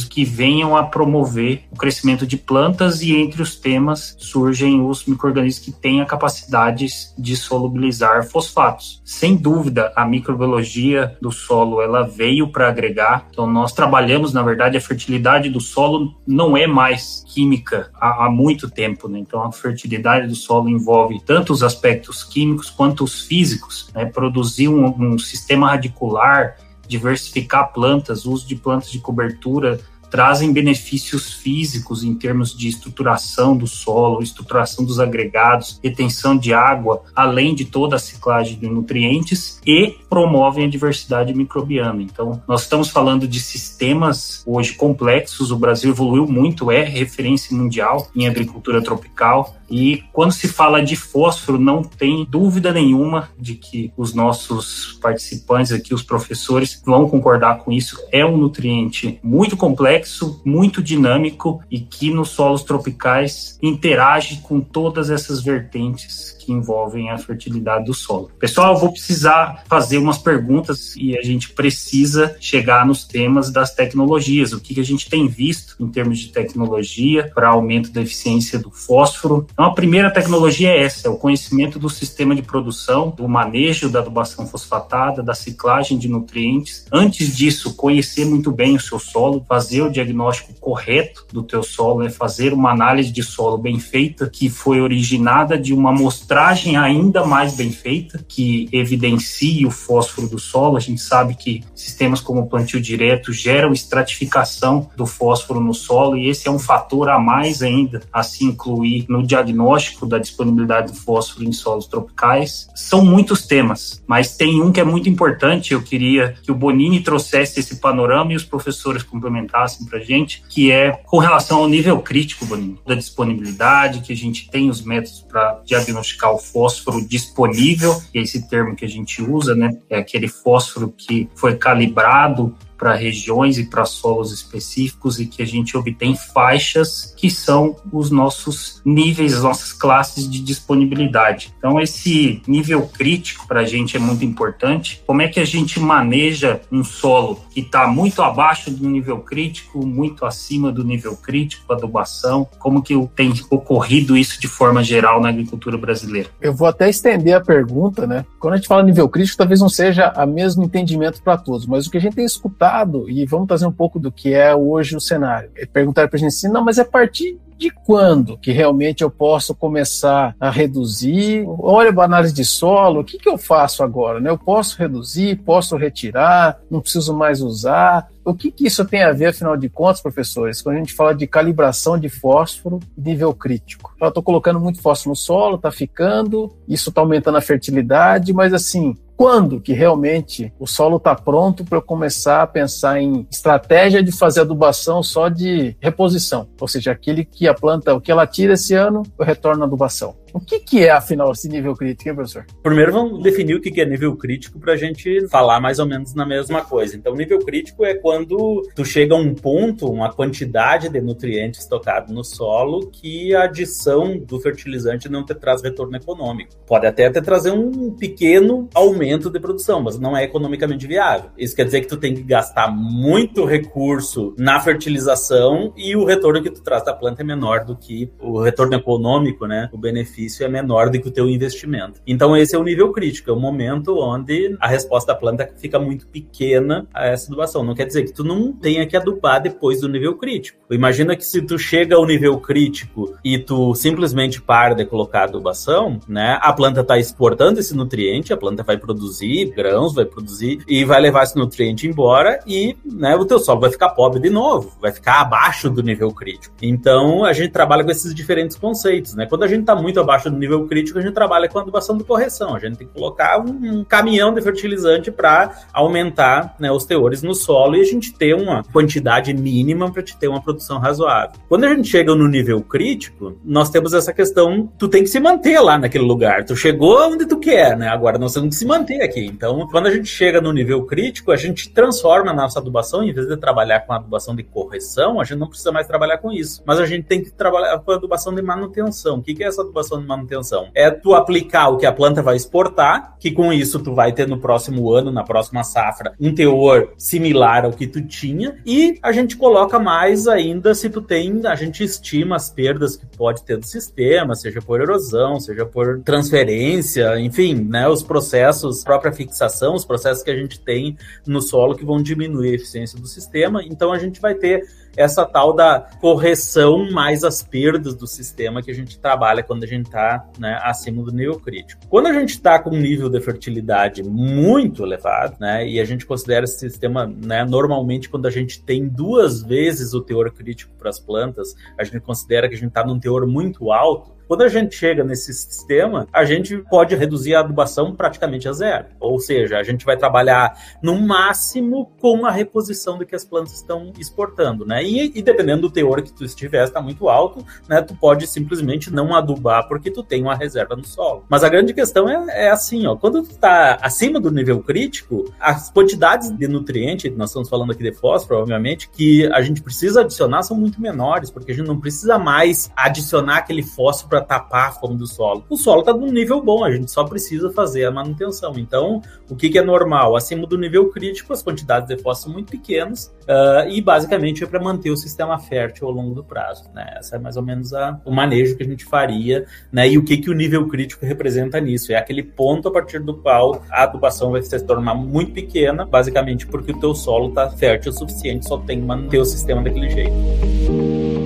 que venham a promover o crescimento de plantas e entre os temas surgem os micro-organismos que têm a capacidade de solubilizar fosfatos. Sem dúvida, a microbiologia do solo ela veio para agregar. Então nós trabalhamos, na verdade, a fertilidade do solo não é mais química há, há muito tempo, né? Então a fertilidade do solo envolve tanto os aspectos químicos químicos quanto os físicos, né? produzir um, um sistema radicular, diversificar plantas, uso de plantas de cobertura, trazem benefícios físicos em termos de estruturação do solo, estruturação dos agregados, retenção de água, além de toda a ciclagem de nutrientes e promovem a diversidade microbiana. Então, nós estamos falando de sistemas hoje complexos, o Brasil evoluiu muito, é referência mundial em agricultura tropical, e quando se fala de fósforo, não tem dúvida nenhuma de que os nossos participantes aqui, os professores, vão concordar com isso. É um nutriente muito complexo, muito dinâmico e que nos solos tropicais interage com todas essas vertentes envolvem a fertilidade do solo. Pessoal, vou precisar fazer umas perguntas e a gente precisa chegar nos temas das tecnologias. O que a gente tem visto em termos de tecnologia para aumento da eficiência do fósforo? Então, a primeira tecnologia é essa, é o conhecimento do sistema de produção, do manejo da adubação fosfatada, da ciclagem de nutrientes. Antes disso, conhecer muito bem o seu solo, fazer o diagnóstico correto do teu solo, é fazer uma análise de solo bem feita, que foi originada de uma amostragem amostragem ainda mais bem feita, que evidencie o fósforo do solo. A gente sabe que sistemas como o plantio direto geram estratificação do fósforo no solo e esse é um fator a mais ainda a se incluir no diagnóstico da disponibilidade do fósforo em solos tropicais. São muitos temas, mas tem um que é muito importante. Eu queria que o Bonini trouxesse esse panorama e os professores complementassem para gente, que é com relação ao nível crítico, Bonini, da disponibilidade, que a gente tem os métodos para diagnosticar o fósforo disponível, esse termo que a gente usa, né? É aquele fósforo que foi calibrado para regiões e para solos específicos e que a gente obtém faixas que são os nossos níveis, as nossas classes de disponibilidade. Então, esse nível crítico para a gente é muito importante. Como é que a gente maneja um solo que está muito abaixo do nível crítico, muito acima do nível crítico, adubação? Como que tem ocorrido isso de forma geral na agricultura brasileira? Eu vou até estender a pergunta, né? Quando a gente fala nível crítico, talvez não seja o mesmo entendimento para todos, mas o que a gente tem escutado e vamos trazer um pouco do que é hoje o cenário. Perguntaram para a gente assim, não, mas é a partir de quando que realmente eu posso começar a reduzir? Olha a análise de solo, o que, que eu faço agora? Né? Eu posso reduzir, posso retirar, não preciso mais usar. O que, que isso tem a ver, afinal de contas, professores, quando a gente fala de calibração de fósforo nível crítico? Eu estou colocando muito fósforo no solo, está ficando, isso está aumentando a fertilidade, mas assim, quando que realmente o solo está pronto para eu começar a pensar em estratégia de fazer adubação só de reposição, ou seja, aquele que a planta, o que ela tira esse ano, eu retorno a adubação. O que, que é, afinal, esse nível crítico, hein, professor? Primeiro vamos definir o que é nível crítico para a gente falar mais ou menos na mesma coisa. Então, nível crítico é quando tu chega a um ponto, uma quantidade de nutrientes tocado no solo que a adição do fertilizante não te traz retorno econômico. Pode até te trazer um pequeno aumento aumento de produção, mas não é economicamente viável. Isso quer dizer que tu tem que gastar muito recurso na fertilização e o retorno que tu traz da planta é menor do que o retorno econômico, né? O benefício é menor do que o teu investimento. Então esse é o nível crítico, é o momento onde a resposta da planta fica muito pequena a essa adubação. Não quer dizer que tu não tenha que adubar depois do nível crítico. Imagina que se tu chega ao nível crítico e tu simplesmente para de colocar adubação, né? A planta está exportando esse nutriente, a planta vai produzir grãos, vai produzir e vai levar esse nutriente embora e né, o teu solo vai ficar pobre de novo, vai ficar abaixo do nível crítico. Então a gente trabalha com esses diferentes conceitos, né? Quando a gente está muito abaixo do nível crítico, a gente trabalha com adubação de correção. A gente tem que colocar um, caminhão de fertilizante para aumentar né, os teores no solo e a gente ter uma quantidade mínima para te ter uma produção razoável. Quando a gente chega no nível crítico, nós temos essa questão, tu tem que se manter lá naquele lugar. Tu chegou onde tu quer, né? Agora nós temos que se manter aqui. Então, quando a gente chega no nível crítico, a gente transforma a nossa adubação, em vez de trabalhar com adubação de correção, a gente não precisa mais trabalhar com isso. Mas a gente tem que trabalhar com adubação de manutenção. O que é essa adubação de manutenção? É tu aplicar o que a planta vai exportar, que com isso tu vai ter no próximo ano, na próxima safra, um teor similar ao que tu tinha, e a gente coloca mais ainda se tu tem, a gente estima as perdas que pode ter do sistema, seja por erosão, seja por transferência, enfim, né, os processos própria fixação, os processos que a gente tem no solo que vão diminuir a eficiência do sistema. Então a gente vai ter essa tal da correção mais as perdas do sistema que a gente trabalha quando a gente está né, acima do nível crítico. Quando a gente está com um nível de fertilidade muito elevado, né, e a gente considera esse sistema, né, normalmente quando a gente tem duas vezes o teor crítico para as plantas, a gente considera que a gente está num teor muito alto, quando a gente chega nesse sistema, a gente pode reduzir a adubação praticamente a zero. Ou seja, a gente vai trabalhar no máximo com a reposição do que as plantas estão exportando, né? E, e dependendo do teor que tu estiver, está muito alto, né? Tu pode simplesmente não adubar porque tu tem uma reserva no solo. Mas a grande questão é, é assim, ó, quando tu está acima do nível crítico, as quantidades de nutriente, nós estamos falando aqui de fósforo, obviamente, que a gente precisa adicionar são muito menores, porque a gente não precisa mais adicionar aquele fósforo para tapar a fome do solo. O solo está num nível bom, a gente só precisa fazer a manutenção. Então, o que, que é normal? Acima do nível crítico, as quantidades de fósforo são muito pequenas uh, e basicamente é para manter o sistema fértil ao longo do prazo. Né? Essa é mais ou menos a, o manejo que a gente faria né? e o que, que o nível crítico representa nisso. É aquele ponto a partir do qual a adubação vai se tornar muito pequena, basicamente porque o teu solo está fértil o suficiente, só tem que manter o sistema daquele jeito.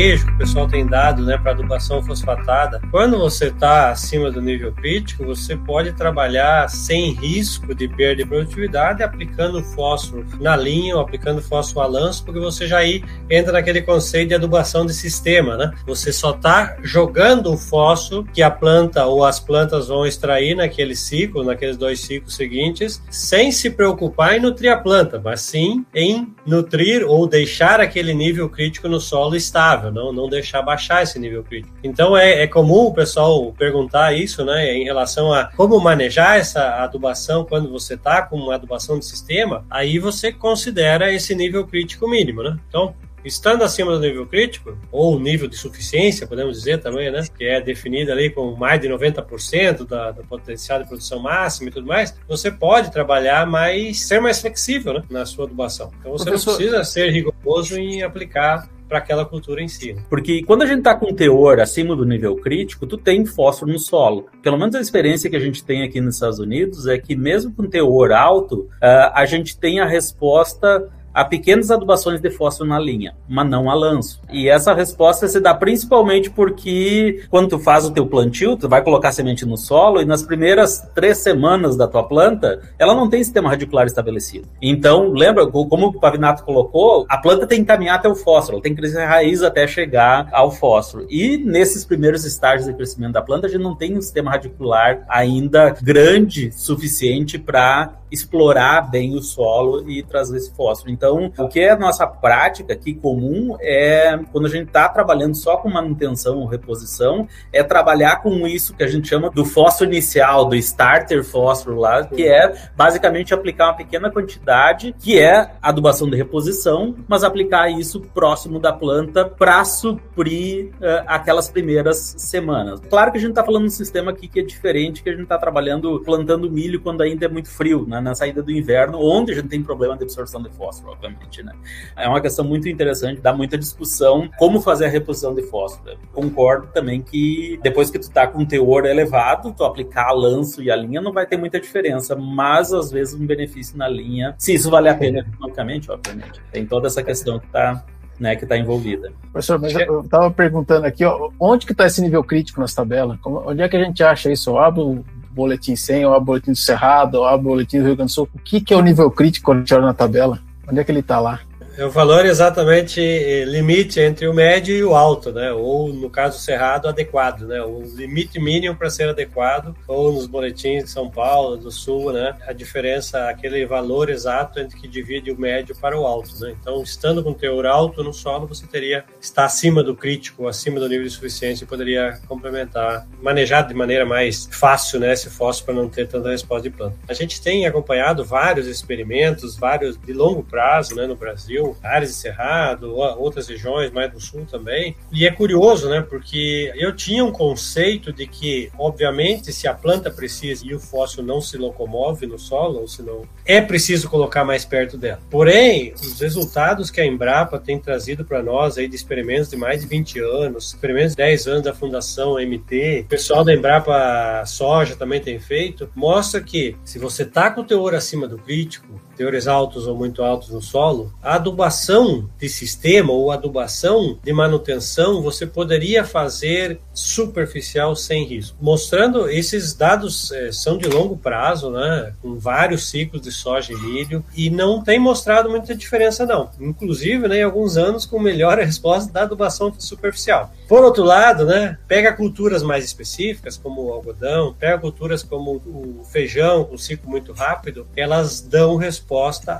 Manejo que o pessoal tem dado né, para adubação fosfatada, quando você está acima do nível crítico, você pode trabalhar sem risco de perda de produtividade aplicando fósforo na linha ou aplicando fósforo a lanço, porque você já aí entra naquele conceito de adubação de sistema. Né? Você só está jogando o fósforo que a planta ou as plantas vão extrair naquele ciclo, naqueles dois ciclos seguintes, sem se preocupar em nutrir a planta, mas sim em nutrir ou deixar aquele nível crítico no solo estável não, não deixar baixar esse nível crítico. Então é, é comum o pessoal perguntar isso, né, em relação a como manejar essa adubação quando você está com uma adubação de sistema, aí você considera esse nível crítico mínimo, né? Então, estando acima do nível crítico, ou nível de suficiência, podemos dizer também, né? Que é definido ali com mais de 90% da, do potencial de produção máxima e tudo mais, você pode trabalhar mais, ser mais flexível né, na sua adubação. Então você Professor... não precisa ser rigoroso em aplicar para aquela cultura em si. Porque quando a gente está com teor acima do nível crítico, tu tem fósforo no solo. Pelo menos a experiência que a gente tem aqui nos Estados Unidos é que mesmo com teor alto, uh, a gente tem a resposta a pequenas adubações de fósforo na linha, mas não a lanço. E essa resposta se dá principalmente porque quando tu faz o teu plantio, tu vai colocar semente no solo e nas primeiras três semanas da tua planta, ela não tem sistema radicular estabelecido. Então, lembra, como o Pavinato colocou, a planta tem que caminhar até o fósforo, ela tem que crescer raiz até chegar ao fósforo. E nesses primeiros estágios de crescimento da planta, a gente não tem um sistema radicular ainda grande suficiente para explorar bem o solo e trazer esse fósforo. Então, o que é a nossa prática aqui comum é quando a gente está trabalhando só com manutenção ou reposição, é trabalhar com isso que a gente chama do fósforo inicial, do starter fósforo lá, que é basicamente aplicar uma pequena quantidade, que é adubação de reposição, mas aplicar isso próximo da planta para suprir uh, aquelas primeiras semanas. Claro que a gente está falando de um sistema aqui que é diferente, que a gente está trabalhando plantando milho quando ainda é muito frio, né? Na saída do inverno, onde a gente tem problema de absorção de fósforo, obviamente, né? É uma questão muito interessante, dá muita discussão como fazer a reposição de fósforo. Concordo também que depois que tu tá com um teor elevado, tu aplicar a lanço e a linha não vai ter muita diferença, mas às vezes um benefício na linha, se isso vale a pena economicamente, obviamente. Tem toda essa questão que tá né, que está envolvida. Professor, mas eu estava perguntando aqui, ó, onde que está esse nível crítico nas tabelas? onde é que a gente acha isso? Eu abro boletim 100, ou a boletim do Cerrado, ou a boletim do Rio Grande do Sul. O que, que é o nível crítico quando a gente olha na tabela? Onde é que ele está lá? É o valor exatamente eh, limite entre o médio e o alto, né? Ou no caso cerrado, adequado, né? O limite mínimo para ser adequado, ou nos boletins de São Paulo, do Sul, né? A diferença, aquele valor exato entre que divide o médio para o alto, né? Então, estando com teor alto no solo, você teria está acima do crítico, acima do nível de suficiência e poderia complementar, manejar de maneira mais fácil, né? Esse fósforo para não ter tanta resposta de planta. A gente tem acompanhado vários experimentos, vários de longo prazo, né? No Brasil áreas de Cerrado, outras regiões mais do sul também. E é curioso, né? Porque eu tinha um conceito de que, obviamente, se a planta precisa e o fóssil não se locomove no solo, ou se não, é preciso colocar mais perto dela. Porém, os resultados que a Embrapa tem trazido para nós aí de experimentos de mais de 20 anos, experimentos de 10 anos da Fundação MT, o pessoal da Embrapa Soja também tem feito, mostra que se você tá com o teor acima do crítico, teores altos ou muito altos no solo, a adubação de sistema ou adubação de manutenção você poderia fazer superficial sem risco. Mostrando esses dados é, são de longo prazo, né, com vários ciclos de soja e milho e não tem mostrado muita diferença não. Inclusive, né, em alguns anos com melhor resposta da adubação superficial. Por outro lado, né, pega culturas mais específicas como o algodão, pega culturas como o feijão com ciclo muito rápido, elas dão resposta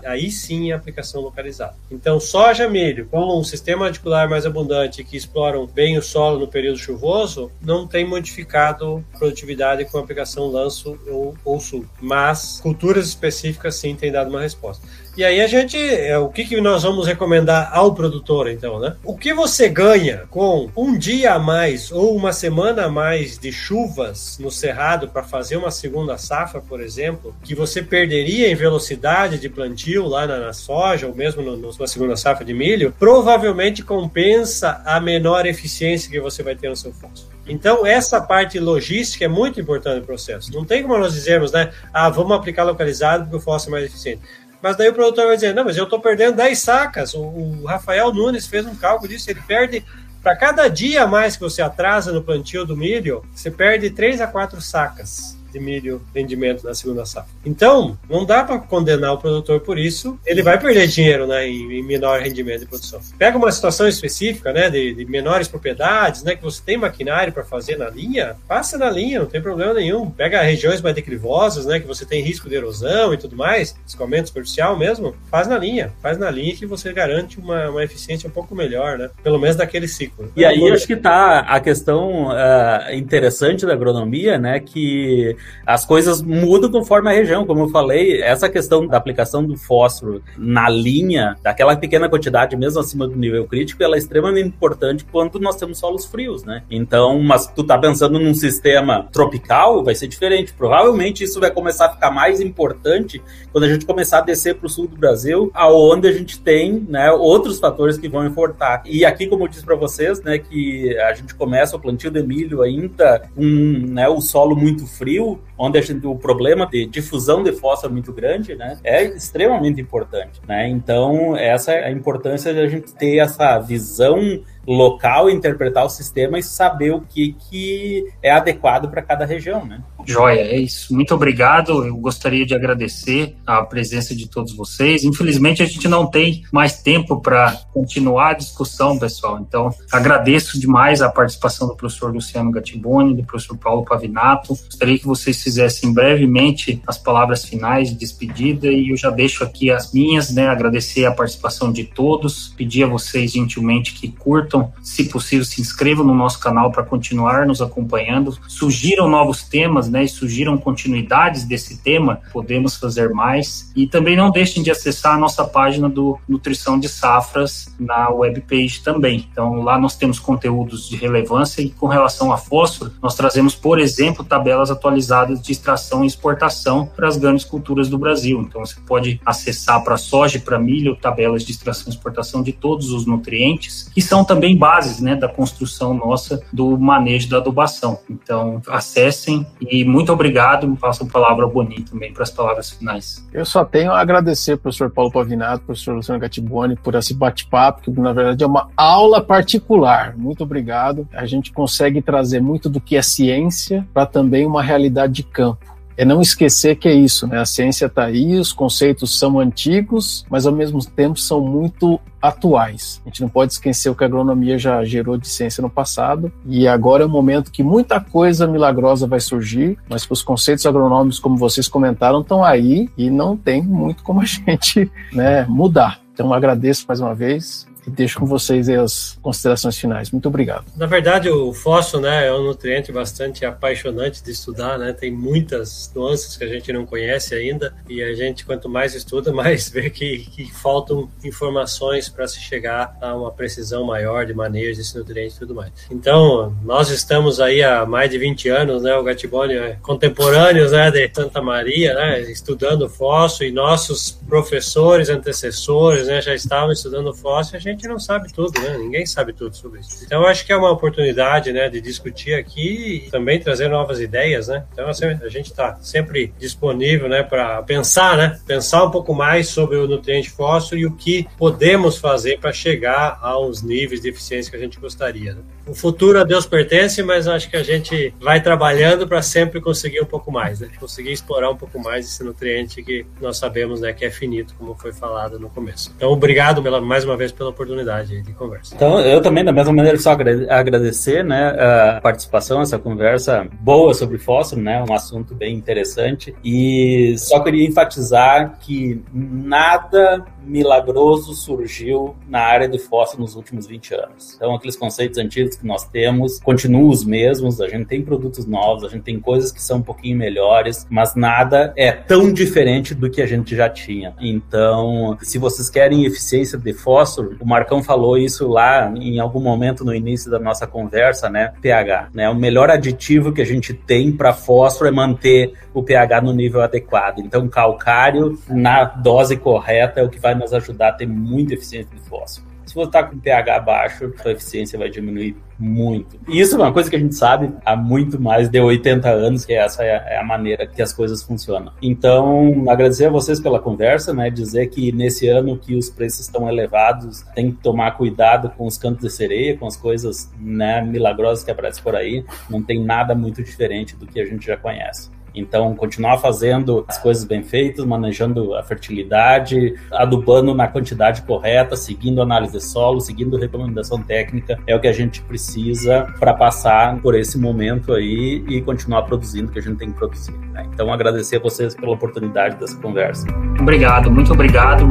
aí sim a aplicação localizada. Então, soja, milho, com um sistema radicular mais abundante que exploram bem o solo no período chuvoso, não tem modificado produtividade com aplicação lanço ou, ou sul. Mas culturas específicas sim têm dado uma resposta. E aí a gente, é, o que, que nós vamos recomendar ao produtor, então, né? O que você ganha com um dia a mais ou uma semana a mais de chuvas no cerrado para fazer uma segunda safra, por exemplo, que você perderia em velocidade de plantio lá na, na soja ou mesmo no, numa segunda safra de milho, provavelmente compensa a menor eficiência que você vai ter no seu fósforo. Então, essa parte logística é muito importante no processo. Não tem como nós dizermos, né? Ah, vamos aplicar localizado porque o fósforo é mais eficiente. Mas daí o produtor vai dizer: não, mas eu estou perdendo 10 sacas. O, o, Rafael Nunes fez um cálculo disso. Ele perde, para cada dia mais que você atrasa no plantio do milho, você perde 3 a 4 sacas de milho rendimento na segunda safra. Então, não dá para condenar o produtor por isso. Ele vai perder dinheiro né, em, menor rendimento de produção. Pega uma situação específica né, de, de menores propriedades, né, que você tem maquinário para fazer na linha, passa na linha, não tem problema nenhum. Pega regiões mais declivosas, né, que você tem risco de erosão e tudo mais, escoamento superficial mesmo, faz na linha. Faz na linha que você garante uma, uma eficiência um pouco melhor, né? Pelo menos daquele ciclo. E aí acho que está a questão uh, interessante da agronomia, né, que as coisas mudam conforme a região, como eu falei, essa questão da aplicação do fósforo na linha, daquela pequena quantidade, mesmo acima do nível crítico, ela é extremamente importante quando nós temos solos frios, né? Então, mas tu tá pensando num sistema tropical, vai ser diferente. Provavelmente isso vai começar a ficar mais importante quando a gente começar a descer para o sul do Brasil, aonde a gente tem, né, outros fatores que vão importar. E aqui, como eu disse para vocês, né, que a gente começa o plantio de milho ainda com, né, o solo muito frio, Brasil onde a gente, o problema de difusão de fósforo é muito grande, né, é extremamente importante, né? Então, essa é a importância de a gente ter essa visão local, interpretar o sistema e saber o que, que é adequado para cada região, né? Joia, é isso. Muito obrigado. Eu gostaria de agradecer a presença de todos vocês. Infelizmente, a gente não tem mais tempo para continuar a discussão, pessoal. Então, agradeço demais a participação do professor Luciano Gattiboni, do professor Paulo Pavinato. Gostaria que vocês fizessem brevemente as palavras finais de despedida e eu já deixo aqui as minhas, né? Agradecer a participação de todos, pedir a vocês gentilmente que curtam, se possível, se inscrevam no nosso canal para continuar nos acompanhando. Sugiram novos temas, né? E surgiram continuidades desse tema, podemos fazer mais. E também não deixem de acessar a nossa página do Nutrição de Safras na webpage também. Então, lá nós temos conteúdos de relevância e com relação a fósforo, nós trazemos, por exemplo, tabelas atualizadas de extração e exportação para as grandes culturas do Brasil. Então, você pode acessar para soja e para milho tabelas de extração e exportação de todos os nutrientes, que são também bases né, da construção nossa do manejo da adubação. Então, acessem e muito obrigado. Passo a palavra ao Boni também para as palavras finais. Eu só tenho a agradecer ao professor Paulo Pavinato, professor Luciano Gatiboni, por esse bate-papo, que na verdade é uma aula particular. Muito obrigado. A gente consegue trazer muito do que é ciência para também uma realidade de campo é não esquecer que é isso, né? A ciência está aí, os conceitos são antigos, mas ao mesmo tempo são muito atuais. A gente não pode esquecer o que a agronomia já gerou de ciência no passado e agora é o momento que muita coisa milagrosa vai surgir, mas os conceitos agronômicos, como vocês comentaram, estão aí e não tem muito como a gente né, mudar. Então agradeço mais uma vez e deixo com vocês as considerações finais. Muito obrigado. Na verdade, o fósforo né, é um nutriente bastante apaixonante de estudar, né? Tem muitas nuances que a gente não conhece ainda e a gente, quanto mais estuda, mais vê que, que faltam informações para se chegar a uma precisão maior de manejo desse nutriente e tudo mais. Então, nós estamos aí há mais de 20 anos, né? O Gatiboni é contemporâneos, né? De Santa Maria, né? Estudando fósforo e nossos professores, antecessores, né? Já estavam estudando fósforo a gente gente não sabe tudo, né? Ninguém sabe tudo sobre isso. Então, acho que é uma oportunidade, né, de discutir aqui e também trazer novas ideias, né? Então, assim, a gente está sempre disponível, né, para pensar, né? Pensar um pouco mais sobre o nutriente fósforo e o que podemos fazer para chegar aos níveis de eficiência que a gente gostaria. Né? O futuro a Deus pertence, mas acho que a gente vai trabalhando para sempre conseguir um pouco mais, né? Conseguir explorar um pouco mais esse nutriente que nós sabemos, né, que é finito, como foi falado no começo. Então, obrigado pela, mais uma vez pela oportunidade de conversa. Então, eu também, da mesma maneira, só agradecer né, a participação, essa conversa boa sobre fósforo, né, um assunto bem interessante. E só queria enfatizar que nada milagroso surgiu na área de fósforo nos últimos 20 anos. Então, aqueles conceitos antigos que nós temos continuam os mesmos, a gente tem produtos novos, a gente tem coisas que são um pouquinho melhores, mas nada é tão diferente do que a gente já tinha. Então, se vocês querem eficiência de fósforo, o Marcão falou isso lá em algum momento no início da nossa conversa, né? pH, né? O melhor aditivo que a gente tem para fósforo é manter o pH no nível adequado. Então, calcário na dose correta é o que vai nos ajudar a ter muita eficiência de fósforo. Se você está com pH baixo, a eficiência vai diminuir muito. E isso é uma coisa que a gente sabe há muito mais de 80 anos, que essa é a maneira que as coisas funcionam. Então, agradecer a vocês pela conversa, né? Dizer que nesse ano que os preços estão elevados, tem que tomar cuidado com os cantos de sereia, com as coisas né, milagrosas que aparecem por aí. Não tem nada muito diferente do que a gente já conhece. Então, continuar fazendo as coisas bem feitas, manejando a fertilidade, adubando na quantidade correta, seguindo análise de solo, seguindo recomendação técnica, é o que a gente precisa para passar por esse momento aí e continuar produzindo o que a gente tem que produzir. Né? Então, agradecer a vocês pela oportunidade dessa conversa. Obrigado, muito obrigado.